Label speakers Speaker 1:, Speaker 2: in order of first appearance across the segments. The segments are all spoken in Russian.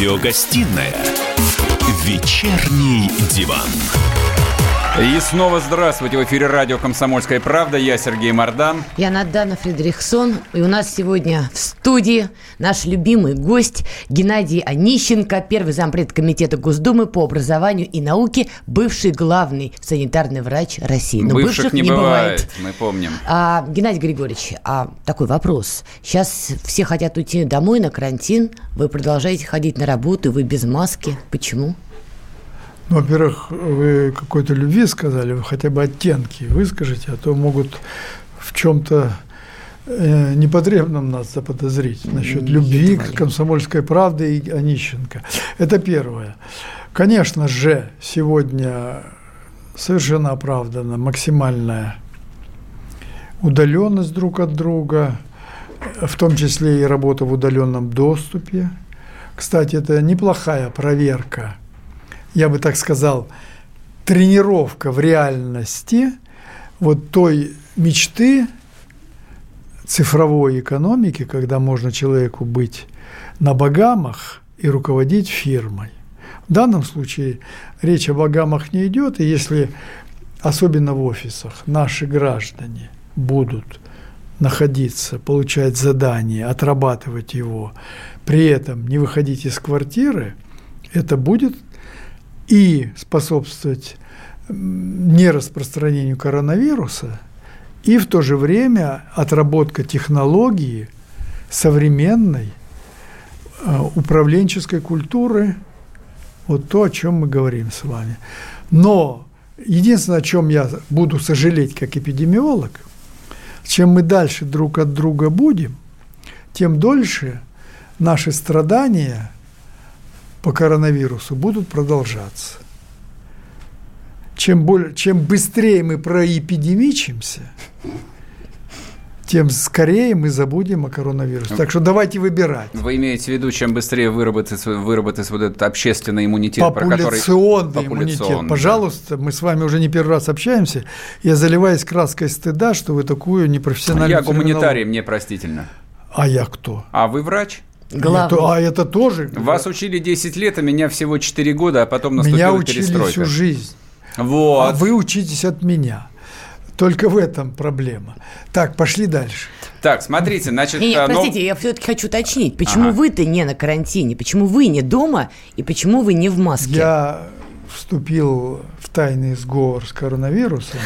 Speaker 1: Радиогостинная «Вечерний диван».
Speaker 2: И снова здравствуйте. В эфире радио «Комсомольская правда». Я Сергей Мордан.
Speaker 3: Я Надана Фредериксон. И у нас сегодня в студии наш любимый гость Геннадий Онищенко, первый зампред комитета Госдумы по образованию и науке, бывший главный санитарный врач России.
Speaker 2: Но бывших, бывших не, не бывает, бывает, мы помним.
Speaker 3: А, Геннадий Григорьевич, а такой вопрос. Сейчас все хотят уйти домой на карантин. Вы продолжаете ходить на работу, вы без маски. Почему?
Speaker 4: Ну, во-первых, вы какой-то любви сказали, вы хотя бы оттенки выскажите, а то могут в чем-то э, непотребном нас заподозрить насчет любви к комсомольской правде и Онищенко. Это первое. Конечно же, сегодня совершенно оправдана максимальная удаленность друг от друга, в том числе и работа в удаленном доступе. Кстати, это неплохая проверка я бы так сказал, тренировка в реальности вот той мечты цифровой экономики, когда можно человеку быть на Багамах и руководить фирмой. В данном случае речь о Багамах не идет, и если, особенно в офисах, наши граждане будут находиться, получать задание, отрабатывать его, при этом не выходить из квартиры, это будет и способствовать нераспространению коронавируса, и в то же время отработка технологии современной э, управленческой культуры, вот то, о чем мы говорим с вами. Но единственное, о чем я буду сожалеть как эпидемиолог, чем мы дальше друг от друга будем, тем дольше наши страдания – по коронавирусу будут продолжаться. Чем, более, чем быстрее мы проэпидемичимся, тем скорее мы забудем о коронавирусе. Так что давайте выбирать.
Speaker 2: Вы имеете в виду, чем быстрее выработается, выработается вот этот общественный иммунитет,
Speaker 4: популяционный, про который... иммунитет. Пожалуйста, мы с вами уже не первый раз общаемся. Я заливаюсь краской стыда, что вы такую непрофессиональную...
Speaker 2: Я гуманитарий, мне простительно.
Speaker 4: А я кто?
Speaker 2: А вы врач?
Speaker 4: Главный. Это, а это тоже.
Speaker 2: Вас учили 10 лет, а меня всего 4 года, а потом наступила меня учили перестройка.
Speaker 4: всю жизнь.
Speaker 2: Вот.
Speaker 4: А вы учитесь от меня. Только в этом проблема. Так, пошли дальше.
Speaker 2: Так, смотрите, значит...
Speaker 3: Нет, но... простите, я все-таки хочу уточнить. Почему ага. вы-то не на карантине? Почему вы не дома? И почему вы не в маске?
Speaker 4: Я вступил в тайный сговор с коронавирусом.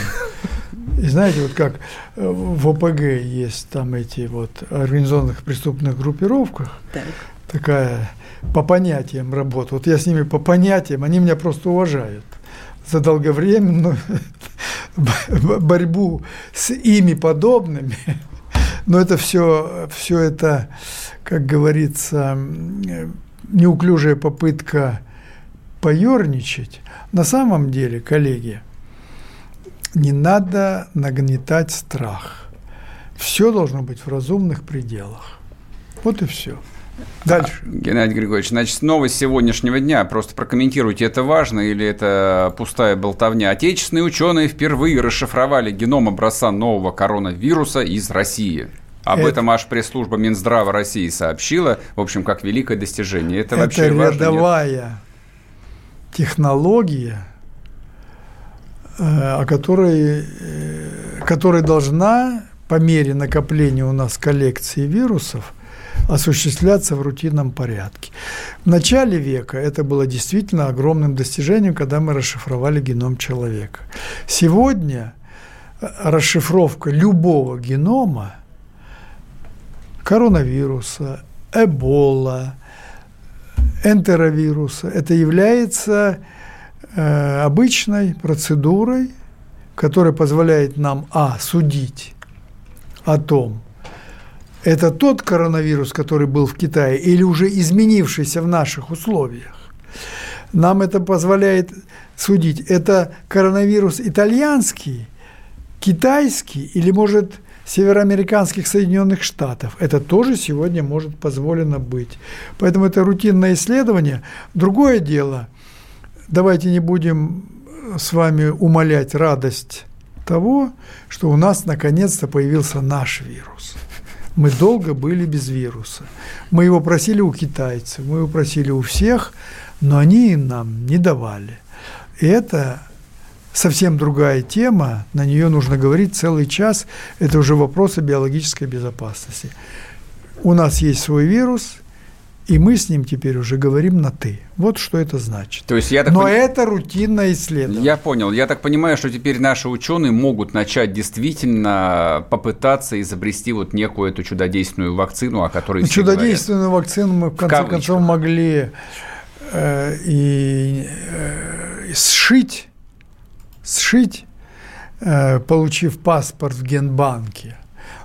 Speaker 4: И знаете, вот как э, в ОПГ есть там эти вот организованных преступных группировках, так. такая по понятиям работа. Вот я с ними по понятиям, они меня просто уважают за долговременную борьбу с ими подобными. Но это все, все это, как говорится, неуклюжая попытка поерничать. На самом деле, коллеги, не надо нагнетать страх. Все должно быть в разумных пределах. Вот и все. Дальше.
Speaker 2: А, Геннадий Григорьевич, значит, новость сегодняшнего дня. Просто прокомментируйте, это важно или это пустая болтовня. Отечественные ученые впервые расшифровали геном образца нового коронавируса из России. Об это, этом аж пресс-служба Минздрава России сообщила. В общем, как великое достижение. Это, это вообще
Speaker 4: важно. Это рядовая технология, о которой, э, которая должна по мере накопления у нас коллекции вирусов осуществляться в рутинном порядке. В начале века это было действительно огромным достижением, когда мы расшифровали геном человека. Сегодня э, расшифровка любого генома, коронавируса, эбола, энтеровируса, это является Э, обычной процедурой, которая позволяет нам, а, судить о том, это тот коронавирус, который был в Китае, или уже изменившийся в наших условиях. Нам это позволяет судить, это коронавирус итальянский, китайский или, может, североамериканских Соединенных Штатов. Это тоже сегодня может позволено быть. Поэтому это рутинное исследование. Другое дело – давайте не будем с вами умолять радость того, что у нас наконец-то появился наш вирус. Мы долго были без вируса. Мы его просили у китайцев, мы его просили у всех, но они нам не давали. И это совсем другая тема, на нее нужно говорить целый час. Это уже вопросы биологической безопасности. У нас есть свой вирус – и мы с ним теперь уже говорим на «ты». Вот что это значит.
Speaker 2: То есть я
Speaker 4: так Но пон... это рутинное исследование.
Speaker 2: Я понял. Я так понимаю, что теперь наши ученые могут начать действительно попытаться изобрести вот некую эту чудодейственную вакцину, о которой ну,
Speaker 4: Чудодейственную говорят. вакцину мы в конце в концов могли э, и, э, сшить, сшить э, получив паспорт в генбанке –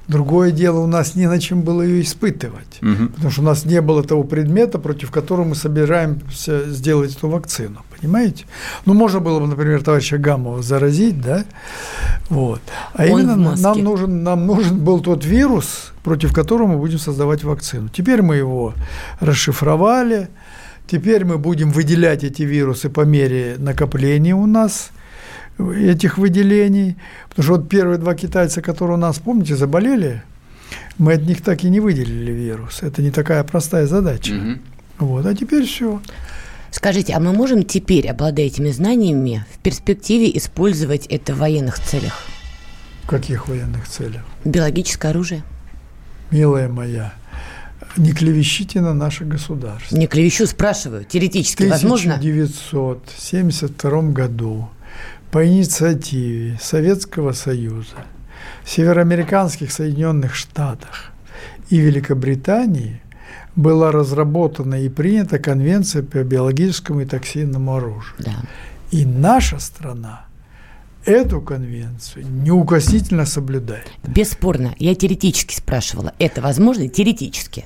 Speaker 4: Другое дело, у нас не на чем было ее испытывать, угу. потому что у нас не было того предмета, против которого мы собираемся сделать эту вакцину, понимаете? Ну, можно было бы, например, товарища Гамова заразить, да, вот. А Он именно нам нужен, нам нужен был тот вирус, против которого мы будем создавать вакцину. Теперь мы его расшифровали, теперь мы будем выделять эти вирусы по мере накопления у нас – этих выделений. Потому что вот первые два китайца, которые у нас, помните, заболели, мы от них так и не выделили вирус. Это не такая простая задача. Угу. Вот, а теперь все.
Speaker 3: Скажите, а мы можем теперь, обладая этими знаниями, в перспективе использовать это в военных целях?
Speaker 4: В каких военных целях?
Speaker 3: Биологическое оружие.
Speaker 4: Милая моя, не клевещите на наше государство.
Speaker 3: Не клевещу, спрашиваю, теоретически возможно?
Speaker 4: В 1972 году по инициативе Советского Союза, североамериканских Соединенных Штатах и Великобритании была разработана и принята Конвенция по биологическому и токсинному оружию. Да. И наша страна эту конвенцию неукоснительно соблюдает.
Speaker 3: Бесспорно. Я теоретически спрашивала. Это возможно? Теоретически.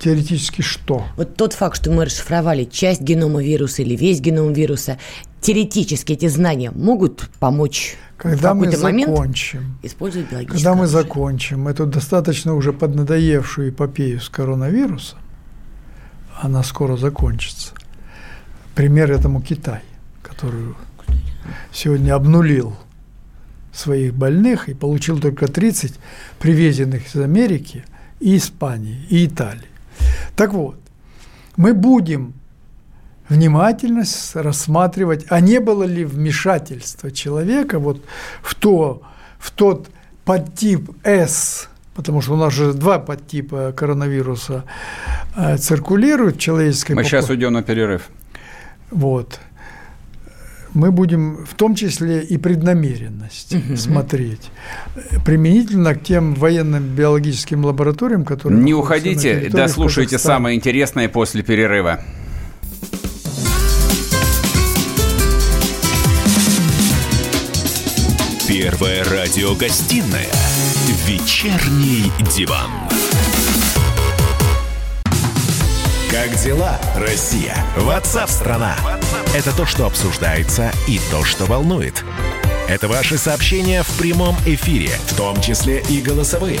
Speaker 4: Теоретически что?
Speaker 3: Вот тот факт, что мы расшифровали часть генома вируса или весь геном вируса, теоретически эти знания могут помочь
Speaker 4: когда мы закончим,
Speaker 3: использовать
Speaker 4: биологическое Когда мы оружие. закончим эту достаточно уже поднадоевшую эпопею с коронавирусом, она скоро закончится. Пример этому Китай, который сегодня обнулил своих больных и получил только 30 привезенных из Америки и Испании, и Италии. Так вот, мы будем внимательно рассматривать, а не было ли вмешательства человека вот в, то, в тот подтип S, потому что у нас же два подтипа коронавируса э, циркулируют в человеческой
Speaker 2: Мы сейчас уйдем на перерыв.
Speaker 4: Вот. Мы будем в том числе и преднамеренность угу. смотреть применительно к тем военным биологическим лабораториям, которые...
Speaker 2: Не уходите, дослушайте самое интересное после перерыва.
Speaker 1: Первая радиогостинная «Вечерний диван». Как дела, Россия? Ватсап-страна! Это то, что обсуждается и то, что волнует. Это ваши сообщения в прямом эфире, в том числе и голосовые.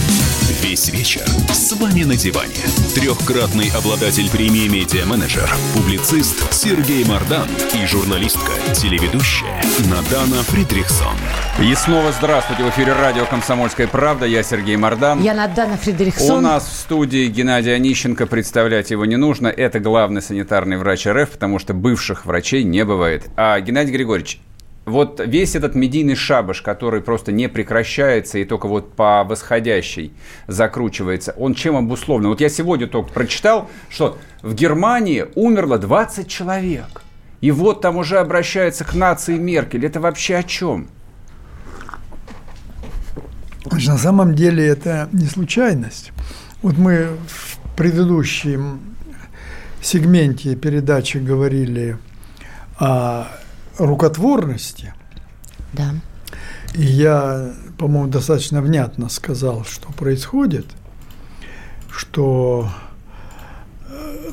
Speaker 1: Весь вечер с вами на диване. Трехкратный обладатель премии «Медиа-менеджер», публицист Сергей Мардан и журналистка, телеведущая Надана Фридрихсон.
Speaker 2: И снова здравствуйте. В эфире радио «Комсомольская правда». Я Сергей Мардан.
Speaker 3: Я Надана Фридрихсон.
Speaker 2: У нас в студии Геннадий Онищенко. Представлять его не нужно. Это главный санитарный врач РФ, потому что бывших врачей не бывает. А Геннадий Григорьевич, вот весь этот медийный шабаш, который просто не прекращается и только вот по восходящей закручивается, он чем обусловлен? Вот я сегодня только прочитал, что в Германии умерло 20 человек. И вот там уже обращается к нации Меркель. Это вообще о чем?
Speaker 4: На самом деле это не случайность. Вот мы в предыдущем сегменте передачи говорили о рукотворности.
Speaker 3: Да.
Speaker 4: И я, по-моему, достаточно внятно сказал, что происходит, что э,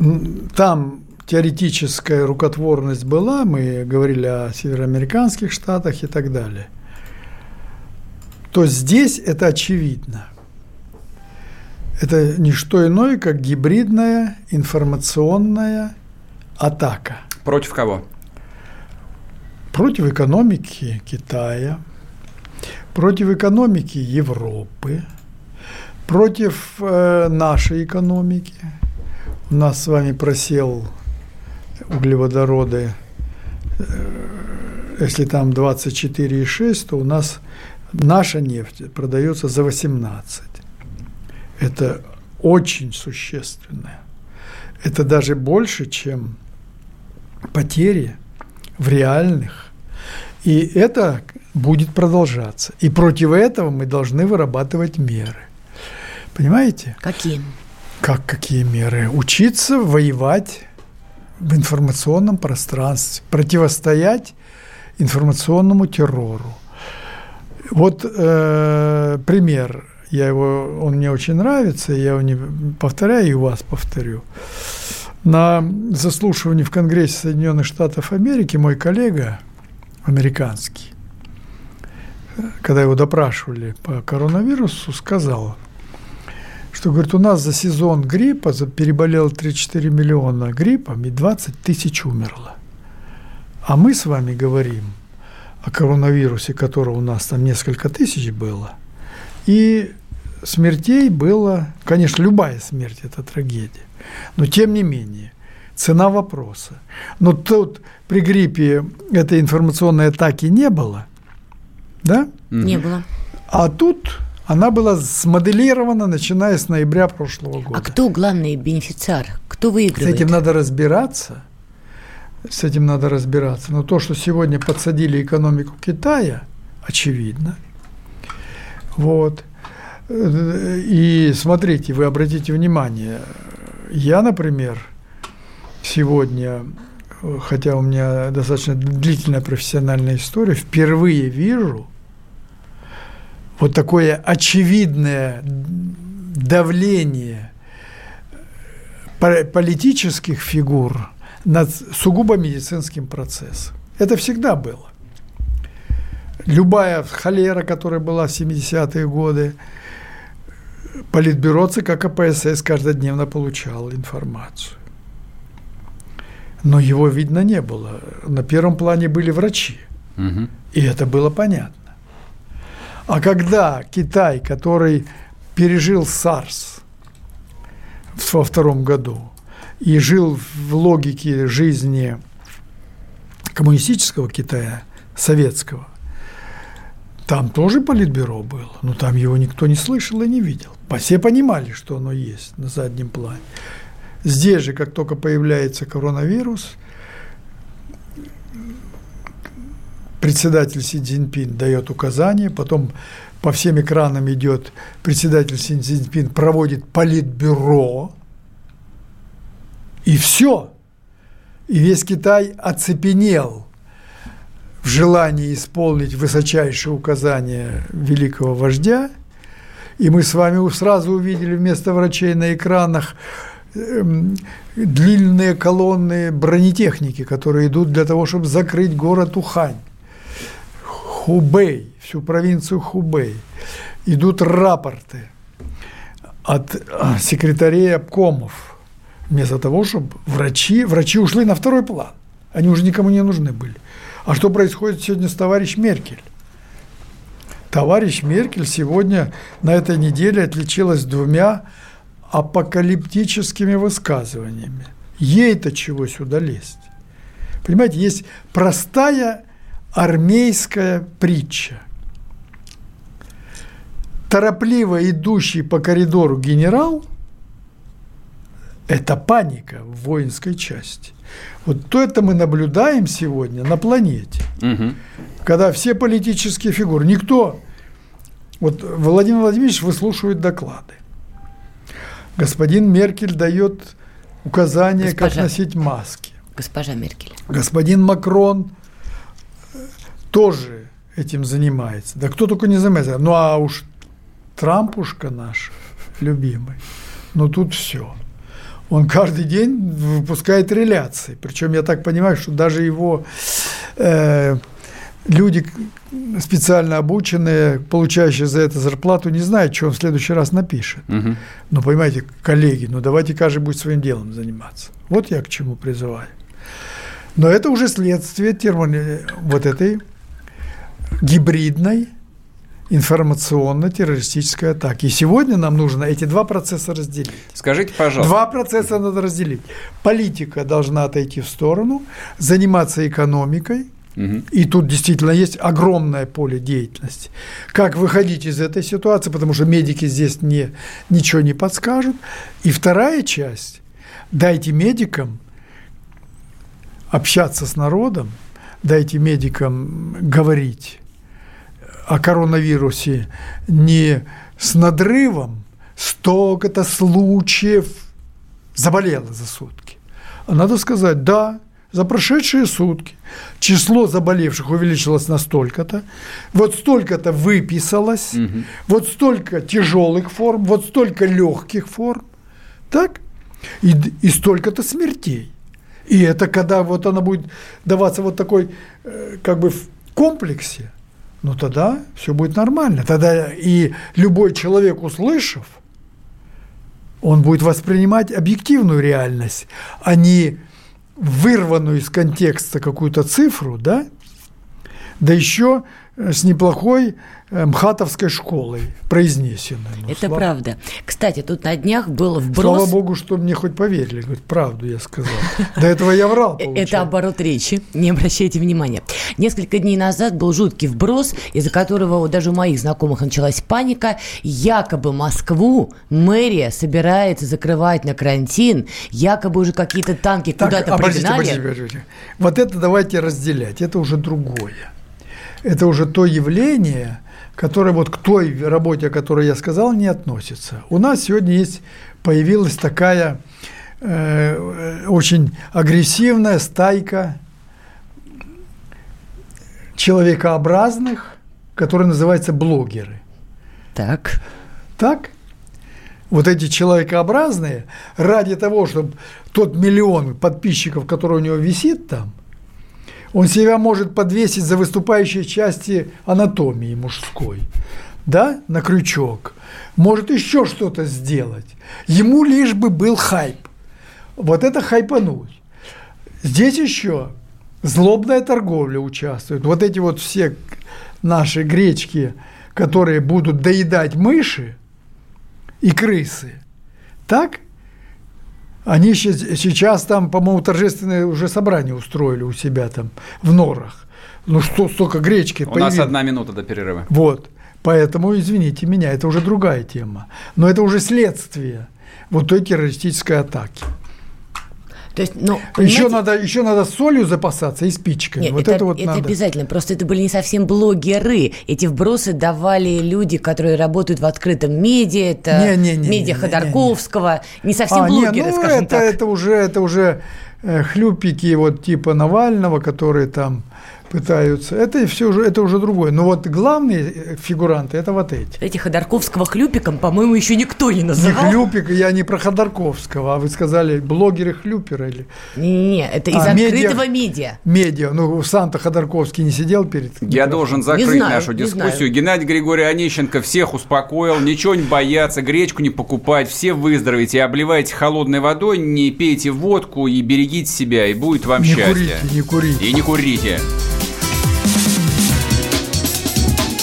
Speaker 4: там теоретическая рукотворность была, мы говорили о североамериканских штатах и так далее, то здесь это очевидно. Это не что иное, как гибридная информационная атака.
Speaker 2: Против кого?
Speaker 4: Против экономики Китая, против экономики Европы, против э, нашей экономики. У нас с вами просел углеводороды, э, если там 24,6, то у нас наша нефть продается за 18. Это очень существенно. Это даже больше, чем потери в реальных. И это будет продолжаться. И против этого мы должны вырабатывать меры. Понимаете?
Speaker 3: Какие?
Speaker 4: Как какие меры? Учиться воевать в информационном пространстве, противостоять информационному террору. Вот э, пример, я его, он мне очень нравится, я его не повторяю и у вас повторю. На заслушивании в Конгрессе Соединенных Штатов Америки мой коллега американский, когда его допрашивали по коронавирусу, сказал, что, говорит, у нас за сезон гриппа переболело 3-4 миллиона гриппом и 20 тысяч умерло. А мы с вами говорим о коронавирусе, которого у нас там несколько тысяч было, и смертей было, конечно, любая смерть – это трагедия, но тем не менее, цена вопроса. Но тут при гриппе этой информационной атаки не было, да?
Speaker 3: Не было.
Speaker 4: А тут она была смоделирована, начиная с ноября прошлого года.
Speaker 3: А кто главный бенефициар? Кто выигрывает?
Speaker 4: С этим надо разбираться. С этим надо разбираться. Но то, что сегодня подсадили экономику Китая, очевидно. Вот. И смотрите, вы обратите внимание, я, например, сегодня, хотя у меня достаточно длительная профессиональная история, впервые вижу – вот такое очевидное давление политических фигур над сугубо медицинским процессом. Это всегда было. Любая холера, которая была в 70-е годы, Политбюро ЦК КПСС каждодневно получал информацию. Но его видно не было. На первом плане были врачи. Угу. И это было понятно. А когда Китай, который пережил САРС во втором году и жил в логике жизни коммунистического Китая, советского, там тоже политбюро было, но там его никто не слышал и не видел. Все понимали, что оно есть на заднем плане. Здесь же, как только появляется коронавирус – председатель Си Цзиньпин дает указания, потом по всем экранам идет председатель Си Цзиньпин, проводит политбюро, и все. И весь Китай оцепенел в желании исполнить высочайшие указания великого вождя. И мы с вами сразу увидели вместо врачей на экранах длинные колонны бронетехники, которые идут для того, чтобы закрыть город Ухань. Хубей, всю провинцию Хубей, идут рапорты от а, секретарей обкомов, вместо того, чтобы врачи, врачи ушли на второй план. Они уже никому не нужны были. А что происходит сегодня с товарищ Меркель? Товарищ Меркель сегодня на этой неделе отличилась двумя апокалиптическими высказываниями. Ей-то чего сюда лезть? Понимаете, есть простая армейская притча. Торопливо идущий по коридору генерал – это паника в воинской части. Вот то это мы наблюдаем сегодня на планете, угу. когда все политические фигуры, никто, вот Владимир Владимирович выслушивает доклады. Господин Меркель дает указания, Госпожа. как носить маски.
Speaker 3: Госпожа Меркель.
Speaker 4: Господин Макрон тоже этим занимается. Да кто только не занимается. Ну а уж Трампушка наш любимый, ну тут все. Он каждый день выпускает реляции. Причем я так понимаю, что даже его э, люди специально обученные, получающие за это зарплату, не знают, что он в следующий раз напишет. Угу. Ну, понимаете, коллеги, ну давайте каждый будет своим делом заниматься. Вот я к чему призываю. Но это уже следствие термони... вот этой гибридной информационно-террористической атаки. И сегодня нам нужно эти два процесса разделить.
Speaker 2: Скажите, пожалуйста.
Speaker 4: Два процесса надо разделить. Политика должна отойти в сторону, заниматься экономикой, и тут действительно есть огромное поле деятельности. Как выходить из этой ситуации, потому что медики здесь не, ничего не подскажут. И вторая часть – дайте медикам общаться с народом, дайте медикам говорить о коронавирусе не с надрывом, столько-то случаев заболело за сутки. А надо сказать, да, за прошедшие сутки число заболевших увеличилось на столько-то, вот столько-то выписалось, угу. вот столько тяжелых форм, вот столько легких форм, так? И, и столько-то смертей. И это когда вот она будет даваться вот такой, э, как бы в комплексе, ну тогда все будет нормально. Тогда и любой человек, услышав, он будет воспринимать объективную реальность, а не вырванную из контекста какую-то цифру, да, да еще с неплохой э, МХАТовской школой произнесенной.
Speaker 3: Ну, Это слава... правда. Кстати, тут на днях был вброс...
Speaker 4: Слава богу, что мне хоть поверили. Говорит, правду я сказал. До этого я врал,
Speaker 3: получается. Это оборот речи. Не обращайте внимания. Несколько дней назад был жуткий вброс, из-за которого даже у моих знакомых началась паника. Якобы Москву мэрия собирается закрывать на карантин. Якобы уже какие-то танки куда-то а, пригнали.
Speaker 4: Вот это давайте разделять. Это уже другое это уже то явление, которое вот к той работе, о которой я сказал, не относится. У нас сегодня есть, появилась такая э, очень агрессивная стайка человекообразных, которые называются блогеры.
Speaker 3: Так.
Speaker 4: Так? Вот эти человекообразные, ради того, чтобы тот миллион подписчиков, который у него висит там, он себя может подвесить за выступающие части анатомии мужской, да, на крючок. Может еще что-то сделать. Ему лишь бы был хайп. Вот это хайпануть. Здесь еще злобная торговля участвует. Вот эти вот все наши гречки, которые будут доедать мыши и крысы, так они сейчас там, по-моему, торжественное уже собрание устроили у себя там в норах. Ну что, столько гречки.
Speaker 2: У появилось. нас одна минута до перерыва.
Speaker 4: Вот. Поэтому, извините меня, это уже другая тема. Но это уже следствие вот той террористической атаки. То есть, ну, еще, надо, еще надо солью запасаться и спичками. Нет, вот
Speaker 3: это,
Speaker 4: это вот
Speaker 3: это
Speaker 4: надо.
Speaker 3: обязательно. Просто это были не совсем блогеры. Эти вбросы давали люди, которые работают в открытом медиа. Это не, не, не, медиа не, Ходорковского. Не, не. не совсем а, блогеры, не, ну, скажем
Speaker 4: это, так. Это уже, это уже э, хлюпики вот типа Навального, которые там пытаются. Это все уже, это уже другое. Но вот главные э, фигуранты это вот эти.
Speaker 3: Эти Ходорковского хлюпиком, по-моему, еще никто не называл.
Speaker 4: Не хлюпик, я не про Ходорковского, а вы сказали блогеры хлюпера или.
Speaker 3: Не, это из а, открытого медиа.
Speaker 4: Медиа. Ну, Санта Ходорковский не сидел перед.
Speaker 2: Я должен закрыть знаю, нашу дискуссию. Знаю. Геннадий Григорий Онищенко всех успокоил, ничего не бояться, гречку не покупать, все выздоровеете, обливайте холодной водой, не пейте водку и берегите себя, и будет вам
Speaker 4: не
Speaker 2: счастье.
Speaker 4: Курите, не курите.
Speaker 2: И не курите.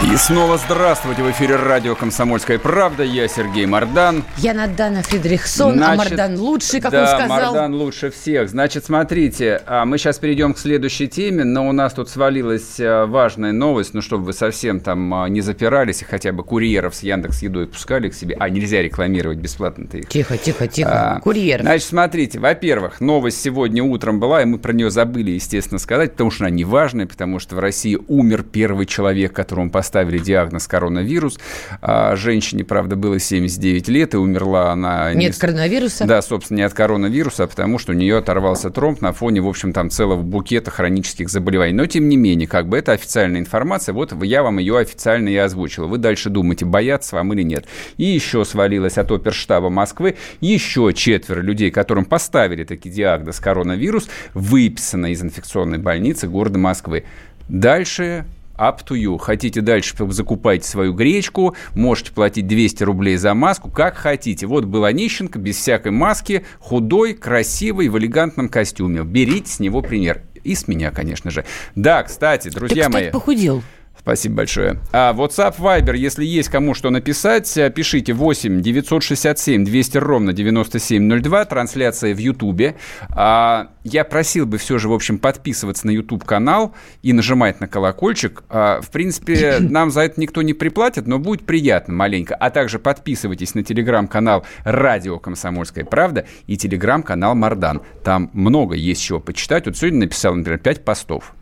Speaker 2: И снова здравствуйте в эфире радио «Комсомольская правда». Я Сергей Мардан.
Speaker 3: Я Надана Фридрихсон, а
Speaker 2: Значит,
Speaker 3: Мардан лучший, как
Speaker 2: да,
Speaker 3: он сказал.
Speaker 2: Мардан лучше всех. Значит, смотрите, а, мы сейчас перейдем к следующей теме, но у нас тут свалилась а, важная новость, ну, чтобы вы совсем там а, не запирались и хотя бы курьеров с Яндекс Едой пускали к себе. А, нельзя рекламировать бесплатно-то их.
Speaker 3: Тихо, тихо, тихо.
Speaker 2: А,
Speaker 3: Курьер.
Speaker 2: Значит, смотрите, во-первых, новость сегодня утром была, и мы про нее забыли, естественно, сказать, потому что она не важная, потому что в России умер первый человек, которому поставили диагноз коронавирус. А, женщине, правда, было 79 лет, и умерла она...
Speaker 3: Нет
Speaker 2: не...
Speaker 3: коронавируса?
Speaker 2: Да, собственно, не от коронавируса, а потому что у нее оторвался тромб на фоне, в общем, там целого букета хронических заболеваний. Но, тем не менее, как бы это официальная информация, вот я вам ее официально и озвучил. Вы дальше думаете, бояться вам или нет. И еще свалилось от оперштаба Москвы еще четверо людей, которым поставили таки диагноз коронавирус, выписано из инфекционной больницы города Москвы. Дальше up to you. Хотите дальше закупайте свою гречку, можете платить 200 рублей за маску, как хотите. Вот был Онищенко без всякой маски, худой, красивый, в элегантном костюме. Берите с него пример. И с меня, конечно же. Да, кстати, друзья
Speaker 3: Ты, кстати,
Speaker 2: мои.
Speaker 3: похудел.
Speaker 2: Спасибо большое. А WhatsApp, Viber, если есть кому что написать, э, пишите 8 967 200 ровно 9702. Трансляция в Ютубе. А, я просил бы все же, в общем, подписываться на YouTube канал и нажимать на колокольчик. А, в принципе, нам за это никто не приплатит, но будет приятно маленько. А также подписывайтесь на телеграм-канал Радио Комсомольская правда и телеграм-канал Мардан. Там много есть чего почитать. Вот сегодня написал, например, 5 постов.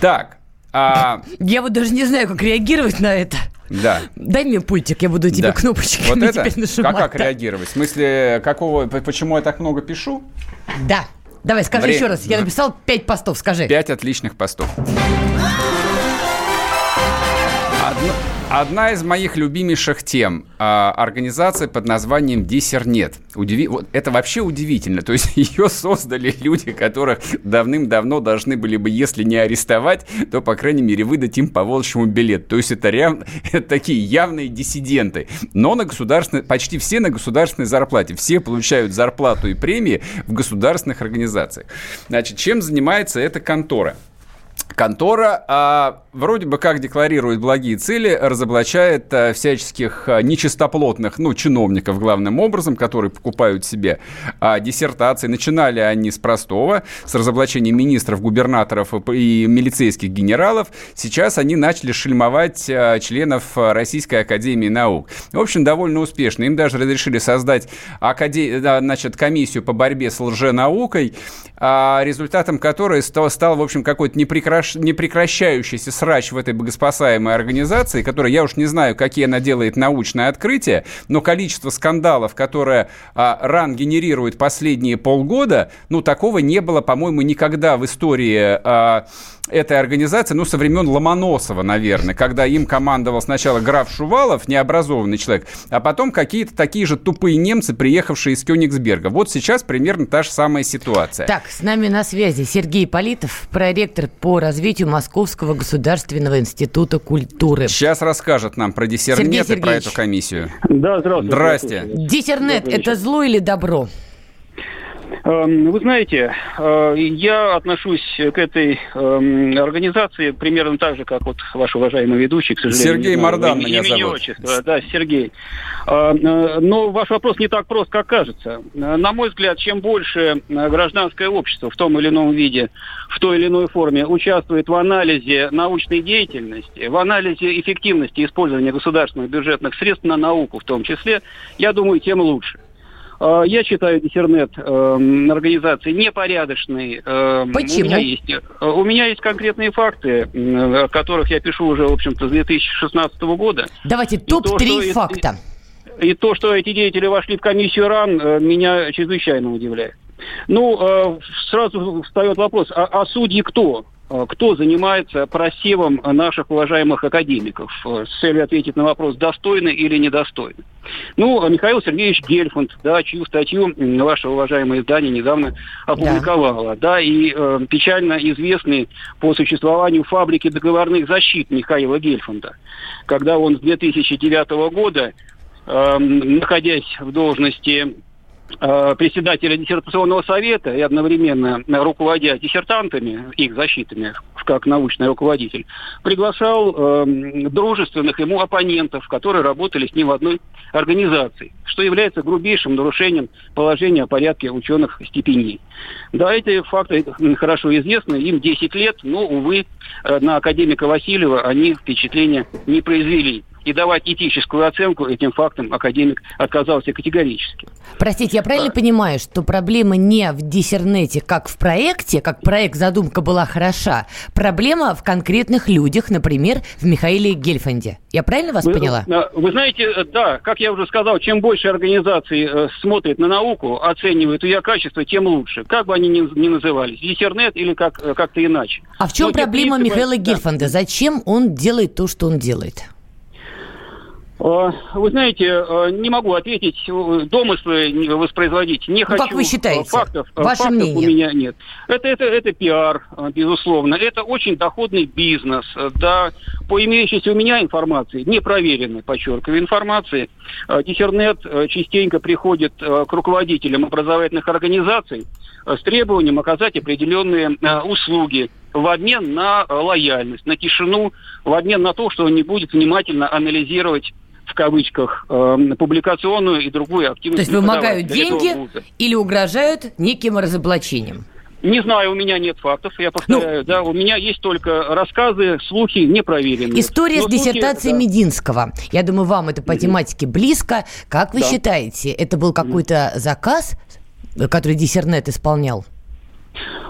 Speaker 2: Так, а,
Speaker 3: Я вот даже не знаю, как реагировать на это.
Speaker 2: да.
Speaker 3: Дай мне пультик, я буду тебе
Speaker 2: Да.
Speaker 3: кнопочками
Speaker 2: Вот это?
Speaker 3: теперь нажимать.
Speaker 2: Как, как
Speaker 3: Да.
Speaker 2: реагировать? В смысле, какого, почему я так много пишу?
Speaker 3: Да. Давай, скажи
Speaker 2: Время.
Speaker 3: еще раз. Я написал пять постов, скажи.
Speaker 2: Пять отличных постов. Одна, одна из моих любимейших тем а, организация под названием Диссернет. Удиви... Вот это вообще удивительно. То есть ее создали люди, которых давным-давно должны были бы, если не арестовать, то, по крайней мере, выдать им по волчьему билет. То есть это, ряв- это такие явные диссиденты. Но на государственной, почти все на государственной зарплате. Все получают зарплату и премии в государственных организациях. Значит, чем занимается эта контора? Контора а, вроде бы как декларирует благие цели, разоблачает а, всяческих а, нечистоплотных, ну, чиновников главным образом, которые покупают себе а, диссертации. Начинали они с простого, с разоблачения министров, губернаторов и, и милицейских генералов. Сейчас они начали шельмовать а, членов Российской Академии Наук. В общем, довольно успешно. Им даже разрешили создать акаде... значит, комиссию по борьбе с лженаукой, а, результатом которой стал, стал в общем, какой-то непрекращ- непрекращающийся срач в этой богоспасаемой организации, которая, я уж не знаю, какие она делает научные открытия, но количество скандалов, которое а, РАН генерирует последние полгода, ну, такого не было, по-моему, никогда в истории а, этой организации, ну, со времен Ломоносова, наверное, когда им командовал сначала граф Шувалов, необразованный человек, а потом какие-то такие же тупые немцы, приехавшие из Кёнигсберга. Вот сейчас примерно та же самая ситуация.
Speaker 3: Так, с нами на связи Сергей Политов, проректор по развитию Московского государственного института культуры.
Speaker 2: Сейчас расскажет нам про диссернет и про эту комиссию.
Speaker 5: Да, здравствуйте.
Speaker 2: Здрасте.
Speaker 3: Диссернет – это зло или добро?
Speaker 5: Эм, Вы знаете, э, я отношусь к этой эм, организации примерно так же, как вот ваш уважаемый ведущий, к сожалению.
Speaker 2: Сергей Мардан
Speaker 5: имени-
Speaker 2: меня зовут.
Speaker 5: отчества. Да, Сергей. Э, э, Но ваш вопрос не так прост, как кажется. На мой взгляд, чем больше э, гражданское общество в том или ином виде, в той или иной форме участвует в анализе научной деятельности, в анализе эффективности использования государственных бюджетных средств на науку в том числе, я думаю, тем лучше. Э, Я считаю диссернет э, организацией непорядочной. Э,
Speaker 3: Почему?
Speaker 5: У меня, есть, у меня есть конкретные факты, о которых я пишу уже, в общем-то, с 2016 года.
Speaker 3: Давайте
Speaker 5: то, что
Speaker 3: топ-3
Speaker 5: и-
Speaker 3: факта.
Speaker 5: И то, что эти деятели вошли в комиссию РАН, меня чрезвычайно удивляет. Ну, сразу встает вопрос, а, а судьи кто? Э, кто занимается просевом наших уважаемых академиков э, с целью ответить на вопрос, достойны или недостойны. Ну, Михаил Сергеевич Гельфанд, да, чью статью ваше уважаемое издание недавно опубликовало, да, да и э, печально известный по существованию фабрики договорных защит Михаила Гельфанда, когда он с 2009 года, э, находясь в должности председателя диссертационного совета и одновременно руководя диссертантами, их защитами, как научный руководитель, приглашал э, дружественных ему оппонентов, которые работали с ним в одной организации, что является грубейшим нарушением положения о порядке ученых степеней. Да, эти факты хорошо известны, им 10 лет, но, увы, э, на академика Васильева они впечатления не произвели и давать этическую оценку этим фактам академик отказался категорически.
Speaker 3: Простите, я правильно а... понимаю, что проблема не в диссернете, как в проекте, как проект задумка была хороша, проблема в конкретных людях, например, в Михаиле Гельфанде. Я правильно вас
Speaker 5: вы,
Speaker 3: поняла?
Speaker 5: Вы знаете, э, да, как я уже сказал, чем больше организаций э, смотрит на науку, оценивает ее качество, тем лучше. Как бы они ни, ни назывались, диссернет или как, э, как-то иначе.
Speaker 3: А в чем Но проблема принципы... Михаила Гельфанда? Да. Зачем он делает то, что он делает?
Speaker 5: А, вы знаете, а, не могу ответить, э, домыслы воспроизводить не ну, хочу.
Speaker 3: Как вы считаете?
Speaker 5: Фактов,
Speaker 3: Ваше
Speaker 5: фактов
Speaker 3: мнение?
Speaker 5: у меня нет. Это, это, это пиар, безусловно. Это очень доходный бизнес. Да, по имеющейся у меня информации, непроверенной, подчеркиваю, информации, Диссернет частенько приходит к руководителям образовательных организаций с требованием оказать определенные услуги в обмен на лояльность, на тишину, в обмен на то, что он не будет внимательно анализировать в кавычках, э, публикационную и другую активность.
Speaker 3: То есть вымогают деньги или угрожают неким разоблачением?
Speaker 5: Не знаю, у меня нет фактов, я повторяю, ну, да, у меня есть только рассказы, слухи непроверенные.
Speaker 3: История Но с диссертацией да. Мединского. Я думаю, вам это по тематике близко. Как вы да. считаете, это был какой-то заказ, который диссернет исполнял?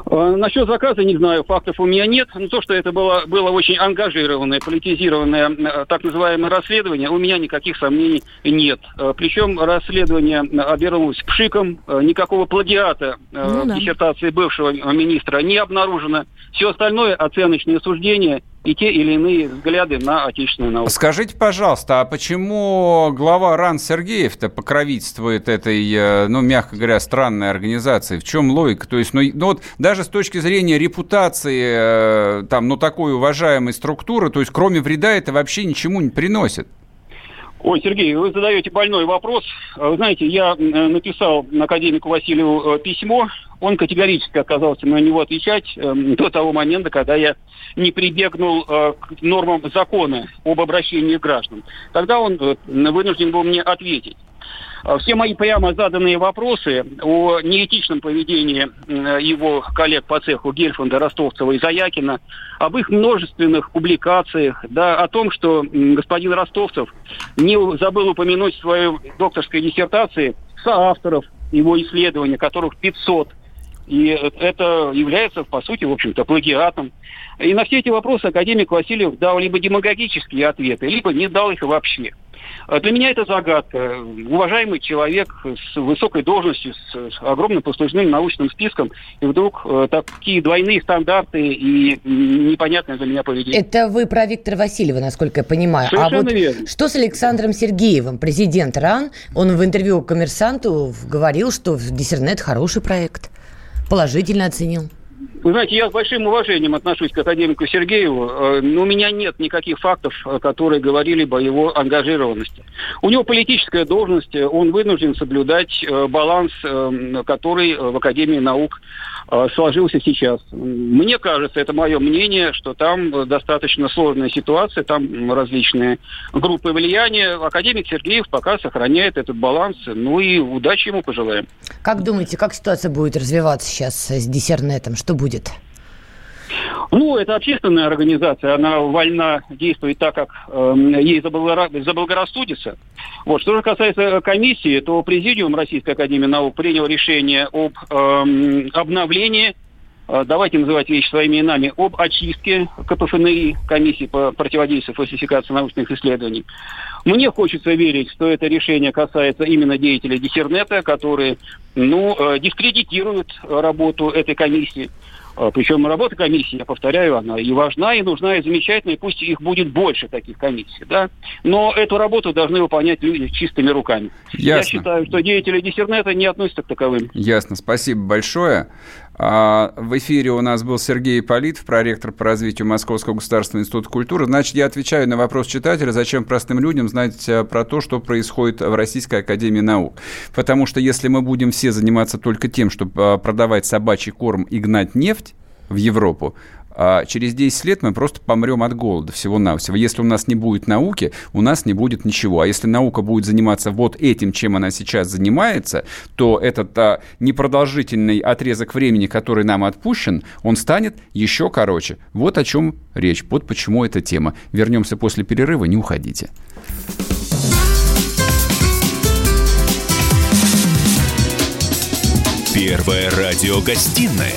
Speaker 5: А, насчет заказа не знаю, фактов у меня нет. Но то, что это было, было очень ангажированное, политизированное э, так называемое расследование, у меня никаких сомнений нет. Э, Причем расследование обернулось пшиком, э, никакого плагиата ну, да. диссертации бывшего министра не обнаружено. Все остальное оценочные суждения и те или иные взгляды на отечественную науку.
Speaker 2: Скажите, пожалуйста, а почему глава РАН Сергеев-то покровительствует этой, ну, мягко говоря, странной организации? В чем логика? То есть, ну, ну вот даже с точки зрения репутации, там, ну, такой уважаемой структуры, то есть, кроме вреда, это вообще ничему не приносит.
Speaker 5: Ой, Сергей, вы задаете больной вопрос. Вы знаете, я написал академику Васильеву письмо он категорически отказался на него отвечать э, до того момента, когда я не прибегнул э, к нормам закона об обращении граждан. Тогда он э, вынужден был мне ответить. А все мои прямо заданные вопросы о неэтичном поведении его коллег по цеху Гельфанда, Ростовцева и Заякина, об их множественных публикациях, да, о том, что господин Ростовцев не забыл упомянуть в своей докторской диссертации соавторов его исследования, которых 500 и это является, по сути, в общем-то, плагиатом. И на все эти вопросы академик Васильев дал либо демагогические ответы, либо не дал их вообще. А для меня это загадка. Уважаемый человек с высокой должностью, с огромным послужным научным списком, и вдруг э, такие двойные стандарты и непонятное для меня поведение.
Speaker 3: Это вы про Виктора Васильева, насколько я понимаю.
Speaker 5: А Совершенно
Speaker 3: а вот
Speaker 5: верно.
Speaker 3: что с Александром Сергеевым, президент РАН? Он в интервью коммерсанту говорил, что Диссернет хороший проект положительно оценил?
Speaker 5: Вы знаете, я с большим уважением отношусь к академику Сергееву, э, но у меня нет никаких фактов, э, которые говорили бы о его ангажированности. У него политическая должность, э, он вынужден соблюдать баланс, который в Академии наук сложился сейчас. Мне кажется, это мое мнение, что там достаточно сложная ситуация, там различные группы влияния. Академик Сергеев пока сохраняет этот баланс, ну и удачи ему пожелаем.
Speaker 3: Как думаете, как ситуация будет развиваться сейчас с диссернетом? Что будет? Будет?
Speaker 5: Ну, это общественная организация, она вольна действовать так, как э, ей заблагорассудится. Вот. Что же касается комиссии, то Президиум Российской Академии Наук принял решение об э, обновлении э, давайте называть вещи своими именами, об очистке КПФНИ, комиссии по противодействию фальсификации научных исследований. Мне хочется верить, что это решение касается именно деятелей диссернета, которые ну, э, дискредитируют работу этой комиссии. А, Причем работа комиссии, я повторяю, она и важна, и нужна, и замечательная, и пусть их будет больше таких комиссий, да. Но эту работу должны выполнять люди чистыми руками. Я
Speaker 2: Ясно.
Speaker 5: считаю, что деятели диссернета не относятся к таковым.
Speaker 2: Ясно, спасибо большое. А, В эфире у нас был Сергей Политов, проректор по развитию Московского государственного института культуры. Значит, я отвечаю на вопрос читателя, зачем простым людям знать э, про то, что происходит в Российской Академии Наук. Потому что если мы будем все заниматься только тем, чтобы э, продавать собачий корм и гнать нефть в Европу, а через 10 лет мы просто помрем от голода всего-навсего. Если у нас не будет науки, у нас не будет ничего. А если наука будет заниматься вот этим, чем она сейчас занимается, то этот а, непродолжительный отрезок времени, который нам отпущен, он станет еще короче. Вот о чем речь. Вот почему эта тема. Вернемся после перерыва, не уходите.
Speaker 1: Первая радиогостинная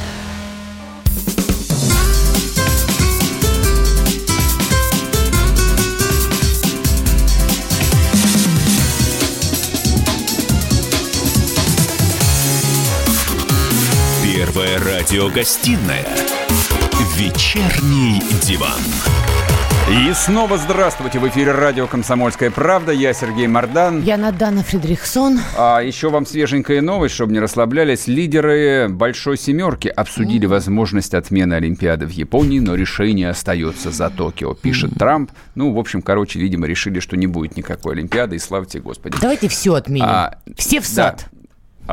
Speaker 1: Первая радиогостинная «Вечерний диван».
Speaker 2: И снова здравствуйте. В эфире радио «Комсомольская правда». Я Сергей Мордан.
Speaker 3: Я Надана Фридрихсон.
Speaker 2: А еще вам свеженькая новость, чтобы не расслаблялись. Лидеры «Большой семерки» обсудили возможность отмены Олимпиады в Японии, но решение остается за Токио, пишет Трамп. Ну, в общем, короче, видимо, решили, что не будет никакой Олимпиады, и славьте Господи.
Speaker 3: Давайте все отменим.
Speaker 2: А,
Speaker 3: все в сад.
Speaker 2: Да.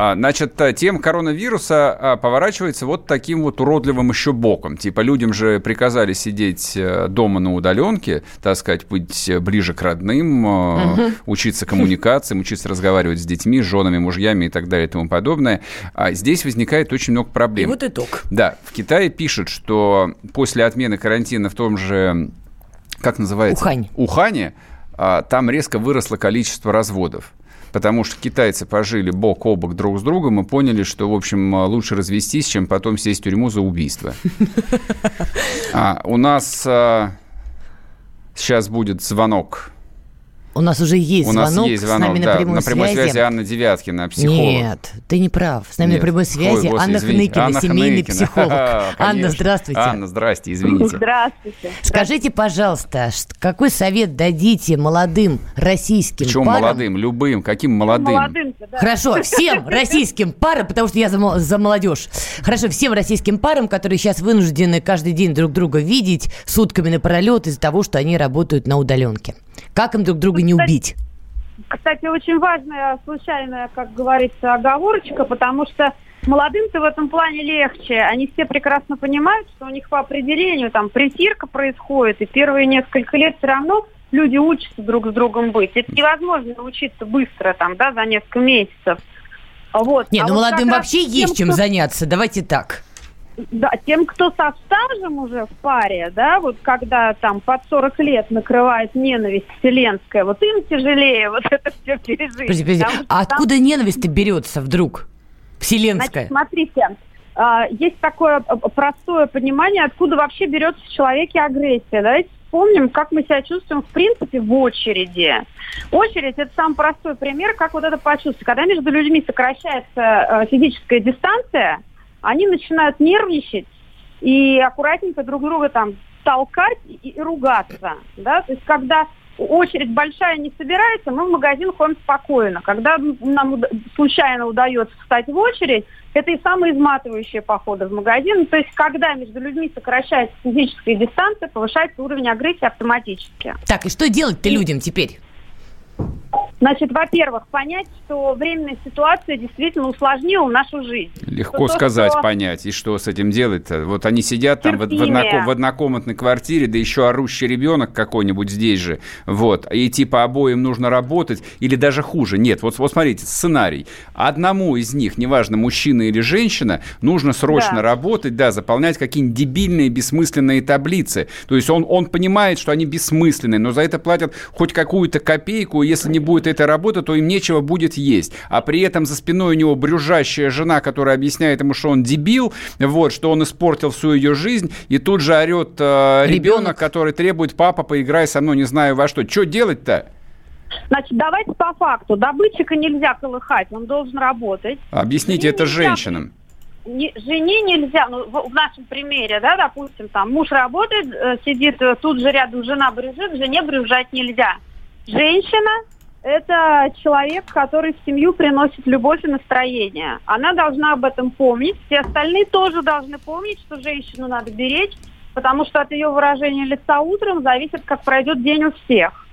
Speaker 2: А, Значит, а, тема коронавируса а, поворачивается вот таким вот уродливым еще боком. Типа людям же приказали сидеть э, дома на удаленке, так сказать, быть ближе к родным, э, учиться коммуникациям, учиться разговаривать с детьми, с женами, мужьями и так далее и тому подобное. А здесь возникает очень много
Speaker 3: И
Speaker 2: проблем.
Speaker 3: вот итог.
Speaker 2: Да, в Китае пишут, что после отмены карантина в том же, как называется?
Speaker 3: Ухань.
Speaker 2: Ухане, а, там резко выросло количество разводов. Потому что китайцы пожили бок о бок друг с другом и поняли, что, в общем, лучше развестись, чем потом сесть в тюрьму за убийство. А, у нас а, сейчас будет звонок.
Speaker 3: У нас уже есть
Speaker 2: у нас
Speaker 3: звонок,
Speaker 2: есть
Speaker 3: с
Speaker 2: звонок,
Speaker 3: нами
Speaker 2: да,
Speaker 3: на прямой,
Speaker 2: на прямой связи. Анна Девяткина, психолог.
Speaker 3: Нет, ты не прав. С нами
Speaker 2: Нет.
Speaker 3: на прямой
Speaker 2: Ой,
Speaker 3: связи
Speaker 2: господи,
Speaker 3: Анна
Speaker 2: извините.
Speaker 3: Хныкина,
Speaker 2: Анна
Speaker 3: семейный
Speaker 2: Хныкина.
Speaker 3: психолог. Анна, здравствуйте.
Speaker 2: Анна, здрасте, извините.
Speaker 6: Здравствуйте.
Speaker 3: Скажите, пожалуйста, какой совет дадите молодым российским
Speaker 2: Почему
Speaker 3: парам?
Speaker 2: молодым, любым? Каким молодым?
Speaker 6: Молодым-то, да.
Speaker 3: Хорошо, всем российским парам, потому что я за, за молодежь. Хорошо, всем российским парам, которые сейчас вынуждены каждый день друг друга видеть сутками напролет из-за того, что они работают на удаленке. Как им друг друга не убить?
Speaker 6: Кстати, очень важная, случайная, как говорится, оговорочка, потому что молодым-то в этом плане легче. Они все прекрасно понимают, что у них по определению там притирка происходит, и первые несколько лет все равно люди учатся друг с другом быть. Это невозможно научиться быстро, там, да, за несколько месяцев. Вот.
Speaker 3: Не,
Speaker 6: А
Speaker 3: ну
Speaker 6: вот
Speaker 3: молодым вообще
Speaker 6: тем,
Speaker 3: есть чем
Speaker 6: кто-
Speaker 3: заняться. Давайте так.
Speaker 6: Да, тем, кто со стажем уже в паре, да, вот когда там под 40 лет накрывает ненависть вселенская, вот им тяжелее вот это все пережить.
Speaker 3: Подожди, подожди. А
Speaker 6: там,
Speaker 3: откуда ненависть-то берется вдруг? Вселенская.
Speaker 6: Значит, смотрите, а, есть такое а, простое понимание, откуда вообще берется в человеке агрессия. Давайте вспомним, как мы себя чувствуем в принципе в очереди. Очередь – это самый простой пример, как вот это почувствовать. Когда между людьми сокращается э, физическая дистанция, они начинают нервничать и аккуратненько друг друга там толкать и, и ругаться. Да? То есть когда очередь большая не собирается, мы в магазин ходим спокойно. Когда нам случайно удается встать в очередь, это и самые изматывающие походы в магазин. То есть когда между людьми сокращается физическая дистанция, повышается уровень агрессии автоматически.
Speaker 3: Так, и что делать-то людям теперь?
Speaker 6: Значит, во-первых, понять, что временная ситуация действительно усложнила нашу жизнь.
Speaker 2: Легко
Speaker 6: Что то,
Speaker 2: сказать,
Speaker 6: что-
Speaker 2: понять. И что с этим делать-то? Вот они сидят там в, в
Speaker 6: Терпимее.
Speaker 2: одноко- в однокомнатной квартире, да еще орущий ребенок какой-нибудь здесь же. Вот. И типа обоим нужно работать. Или даже хуже. Нет, вот, вот смотрите, сценарий. Одному из них, неважно, мужчина или женщина, нужно срочно
Speaker 6: Да.
Speaker 2: работать, да, заполнять какие-нибудь дебильные, бессмысленные таблицы. То есть он, он понимает, что они бессмысленные, но за это платят хоть какую-то копейку, и если не будет этой работы, то им нечего будет есть. А при этом за спиной у него брюжащая жена, которая объясняет ему, что он дебил, вот, что он испортил всю ее жизнь, и тут же орет э, ребенок,
Speaker 3: Ребенок.
Speaker 2: который требует, папа, поиграй со мной, не знаю во что. Что делать-то?
Speaker 6: Значит, давайте по факту. Добытчика нельзя колыхать, он должен работать.
Speaker 2: Объясните
Speaker 6: Жене
Speaker 2: это
Speaker 6: нельзя
Speaker 2: женщинам.
Speaker 6: Не- жене нельзя, ну, в, в нашем примере, да, допустим, там муж работает, э, сидит э, тут же рядом жена брюжит, жене брюжать нельзя. Женщина – это человек, который в семью приносит любовь и настроение. Она должна об этом помнить. Все остальные тоже должны помнить, что женщину надо беречь, потому что от ее выражения лица утром зависит, как пройдет день у всех.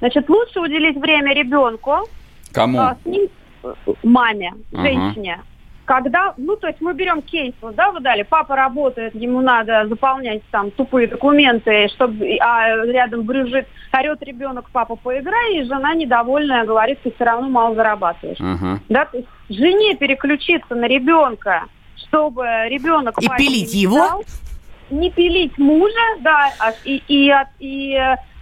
Speaker 6: Значит, лучше уделить время ребенку,
Speaker 2: Кому?
Speaker 6: а, с ним э, маме,
Speaker 2: Ага.
Speaker 6: Когда, ну, то есть мы берем кейс, вот, да, вы дали, папа работает, ему надо заполнять там тупые документы, чтобы, а рядом брюжит, орет ребенок, папа, поиграй, и жена недовольная говорит, ты все равно мало зарабатываешь.
Speaker 2: Ага.
Speaker 6: Да, то есть жене переключиться на ребенка, чтобы ребенок
Speaker 3: И пилить
Speaker 6: не
Speaker 3: его?
Speaker 6: мешал, не пилить мужа, да, а- и, и, от- и,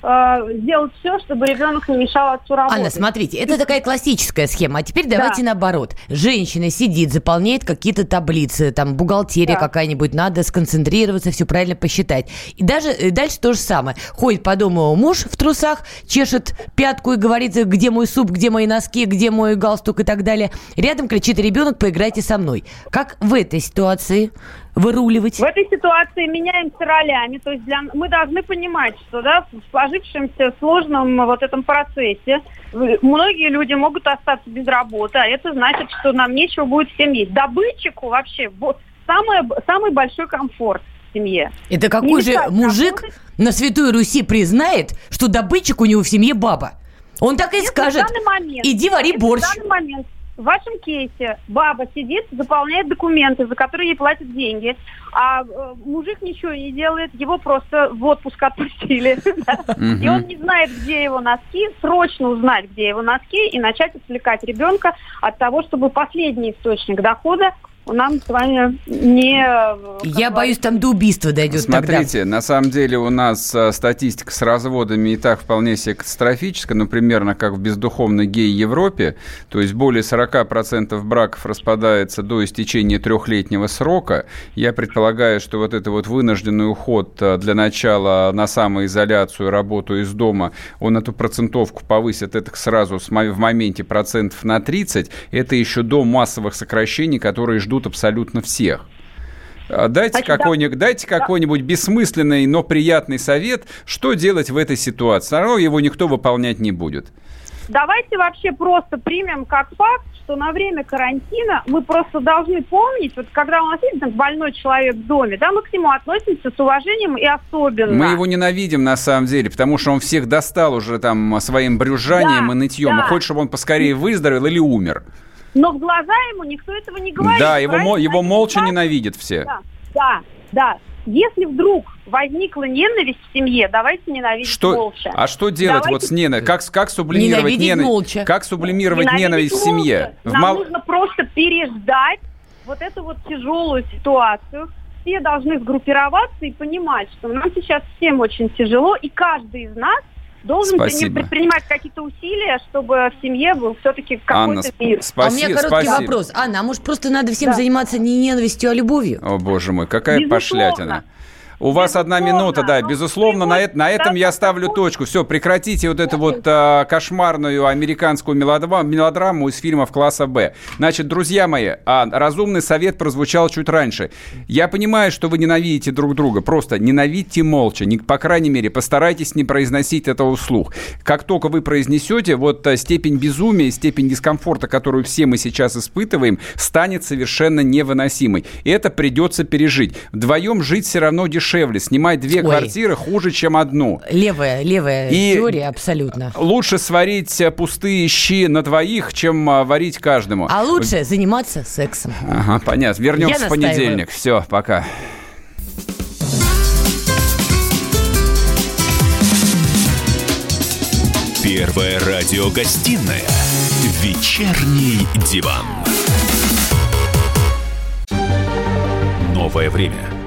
Speaker 6: э, сделать все, чтобы ребенок не мешал отцу работать.
Speaker 3: Анна, смотрите, это такая классическая схема. А теперь давайте наоборот. Женщина сидит, заполняет какие-то таблицы, там бухгалтерия
Speaker 6: Да.
Speaker 3: какая-нибудь, надо сконцентрироваться, все правильно посчитать. И даже э, дальше то же самое. Ходит по дому муж в трусах, чешет пятку и говорит, где мой суп, где мои носки, где мой галстук и так далее. Рядом кричит ребенок, поиграйте со мной. Как в этой ситуации выруливать?
Speaker 6: В этой ситуации меняемся ролями, то есть для, мы должны понимать, что да, в сложившемся сложном вот этом процессе э, многие люди могут остаться без работы, а это значит, что нам нечего будет всем есть. Добытчику вообще вот, самое, самый большой комфорт в семье.
Speaker 3: Это какой
Speaker 6: Не
Speaker 3: же мужик
Speaker 6: работать.
Speaker 3: на Святой Руси признает, что добытчик у него в семье баба? Он так и
Speaker 6: Если
Speaker 3: скажет,
Speaker 6: данный момент,
Speaker 3: иди вари
Speaker 6: если
Speaker 3: борщ.
Speaker 6: В данный момент в вашем кейсе баба сидит, заполняет документы, за которые ей платят деньги, а э, мужик ничего не делает, его просто в отпуск отпустили. И он не знает, где его носки, срочно узнать, где его носки, и начать отвлекать ребенка от того, чтобы последний источник дохода нам с вами не... э,
Speaker 3: Я боюсь, там до убийства дойдет
Speaker 2: Смотрите, на самом деле у нас а, статистика с разводами и так вполне себе катастрофическая, ну, примерно как в бездуховной гей-Европе, то есть более 40% браков распадается до истечения трехлетнего срока. Я предполагаю, что вот это вот вынужденный уход а, для начала на самоизоляцию, работу из дома, он эту процентовку повысит это сразу в моменте процентов на 30. Это еще до массовых сокращений, которые ждут абсолютно всех. А Дайте
Speaker 6: да.
Speaker 2: какой-нибудь, дайте какой-нибудь бессмысленный, но приятный совет, что делать в этой ситуации. Все равно его никто выполнять не будет.
Speaker 6: Давайте вообще просто примем как факт, что на время карантина мы просто должны помнить, вот когда у нас есть там, больной человек в доме, да, мы к нему относимся с уважением и особенно.
Speaker 2: Мы его ненавидим на самом деле, потому что он всех достал уже там своим брюзжанием
Speaker 6: Да,
Speaker 2: и нытьем.
Speaker 6: да.
Speaker 2: И хочет, чтобы он поскорее выздоровел или умер.
Speaker 6: Но в глаза ему никто этого не говорит.
Speaker 2: да, его,
Speaker 6: правильно?
Speaker 2: его молча
Speaker 6: да,
Speaker 2: ненавидят все.
Speaker 6: Да, да, да. Если вдруг возникла ненависть в семье, давайте ненавидеть
Speaker 2: Что,
Speaker 6: молча.
Speaker 2: а что делать
Speaker 6: Давайте-
Speaker 2: вот с ненавистью? Как, как сублимировать
Speaker 3: Ненавидеть
Speaker 2: ненависть?
Speaker 3: молча.
Speaker 2: Как сублимировать
Speaker 6: Ненавидеть
Speaker 2: ненависть в семье?
Speaker 6: молча.
Speaker 2: В
Speaker 6: Нам
Speaker 2: мал-
Speaker 6: нужно просто переждать вот эту вот тяжелую ситуацию. Все должны сгруппироваться и понимать, что нам сейчас всем очень тяжело, и каждый из нас должен
Speaker 2: Спасибо.
Speaker 6: предпринимать какие-то усилия, чтобы в семье был все-таки
Speaker 2: Анна,
Speaker 6: какой-то
Speaker 2: сп-
Speaker 6: мир.
Speaker 3: А у
Speaker 2: спаси-
Speaker 3: меня короткий
Speaker 2: спасибо.
Speaker 3: вопрос. Анна, а может просто надо всем
Speaker 6: Да.
Speaker 3: заниматься не ненавистью, а любовью?
Speaker 2: О, боже мой, какая
Speaker 6: Безусловно.
Speaker 2: пошлятина. У вас одна минута, да,
Speaker 6: Но
Speaker 2: безусловно, на, на этом я ставлю точку. Все, прекратите вот эту вот а, кошмарную американскую мелодраму, мелодраму из фильмов класса Б. Значит, друзья мои, а, разумный совет прозвучал чуть раньше. Я понимаю, что вы ненавидите друг друга, просто ненавидьте молча, не, по крайней мере, постарайтесь не произносить этого вслух. Как только вы произнесете, вот а, степень безумия, степень дискомфорта, которую все мы сейчас испытываем, станет совершенно невыносимой. И это придется пережить. Вдвоем жить все равно дешевле. Дешевле. Снимать две
Speaker 3: Ой.
Speaker 2: квартиры хуже, чем одну.
Speaker 3: Левая, левая
Speaker 2: И-
Speaker 3: теория абсолютно.
Speaker 2: Лучше сварить э, пустые щи на двоих, чем а, варить каждому.
Speaker 3: А лучше заниматься сексом.
Speaker 2: Ага, понятно. Вернемся в понедельник. Все, пока.
Speaker 1: Первая радиогостинная «Вечерний диван». Новое время